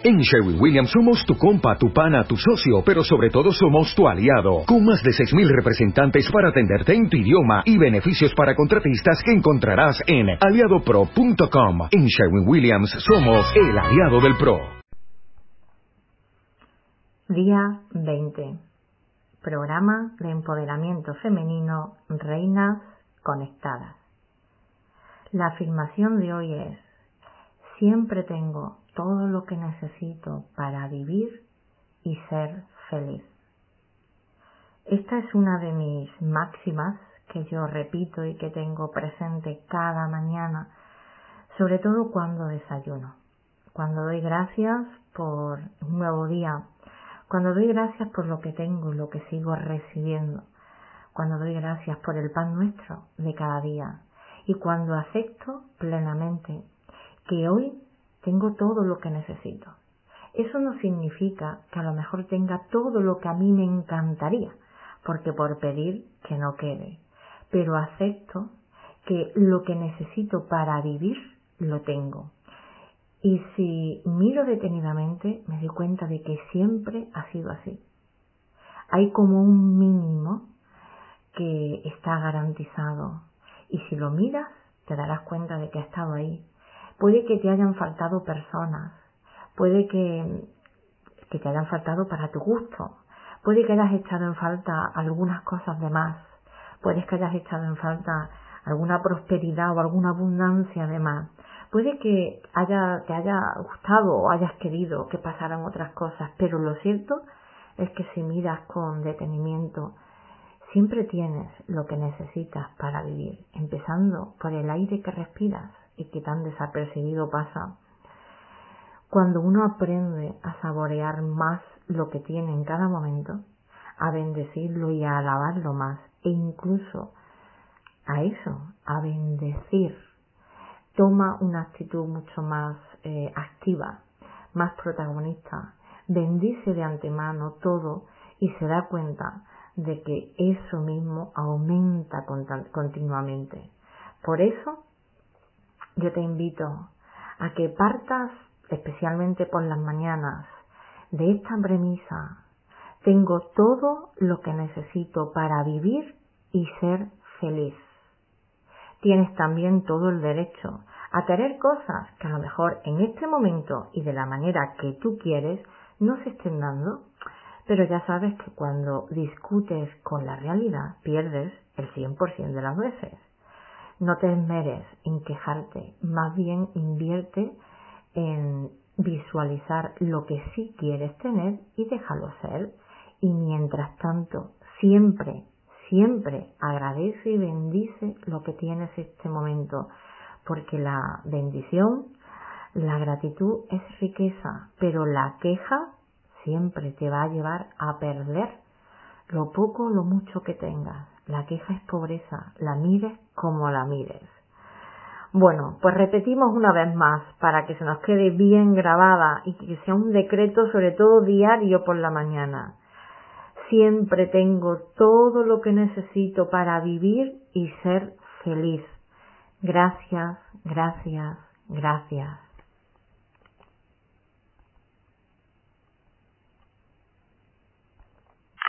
En Sherwin Williams somos tu compa, tu pana, tu socio, pero sobre todo somos tu aliado, con más de 6.000 representantes para atenderte en tu idioma y beneficios para contratistas que encontrarás en aliadopro.com. En Sherwin Williams somos el aliado del PRO. Día 20. Programa de empoderamiento femenino Reinas Conectadas. La afirmación de hoy es, siempre tengo todo lo que necesito para vivir y ser feliz. Esta es una de mis máximas que yo repito y que tengo presente cada mañana, sobre todo cuando desayuno, cuando doy gracias por un nuevo día, cuando doy gracias por lo que tengo y lo que sigo recibiendo, cuando doy gracias por el pan nuestro de cada día y cuando acepto plenamente que hoy tengo todo lo que necesito. Eso no significa que a lo mejor tenga todo lo que a mí me encantaría, porque por pedir que no quede, pero acepto que lo que necesito para vivir lo tengo. Y si miro detenidamente, me doy cuenta de que siempre ha sido así. Hay como un mínimo que está garantizado. Y si lo miras, te darás cuenta de que ha estado ahí Puede que te hayan faltado personas, puede que, te hayan faltado para tu gusto, puede que hayas echado en falta algunas cosas de más, puede que hayas echado en falta alguna prosperidad o alguna abundancia de más. Puede que haya, te haya gustado o hayas querido que pasaran otras cosas, pero lo cierto es que si miras con detenimiento, siempre tienes lo que necesitas para vivir, empezando por el aire que respiras, y que tan desapercibido pasa. Cuando uno aprende a saborear más lo que tiene en cada momento, a bendecirlo y a alabarlo más, e incluso a eso, a bendecir, toma una actitud mucho más eh, activa, más protagonista, bendice de antemano todo y se da cuenta de que eso mismo aumenta continuamente. Por eso yo te invito a que partas especialmente por las mañanas de esta premisa. Tengo todo lo que necesito para vivir y ser feliz. Tienes también todo el derecho a tener cosas que a lo mejor en este momento y de la manera que tú quieres no se estén dando, pero ya sabes que cuando discutes con la realidad pierdes el 100% de las veces. No te esmeres en quejarte, más bien invierte en visualizar lo que sí quieres tener y déjalo ser. Y mientras tanto, siempre, siempre agradece y bendice lo que tienes este momento, porque la bendición, la gratitud es riqueza, pero la queja siempre te va a llevar a perder lo poco o lo mucho que tengas. La queja es pobreza, la mires como la mires. Bueno, pues repetimos una vez más para que se nos quede bien grabada y que sea un decreto sobre todo diario por la mañana. Siempre tengo todo lo que necesito para vivir y ser feliz. Gracias, gracias, gracias.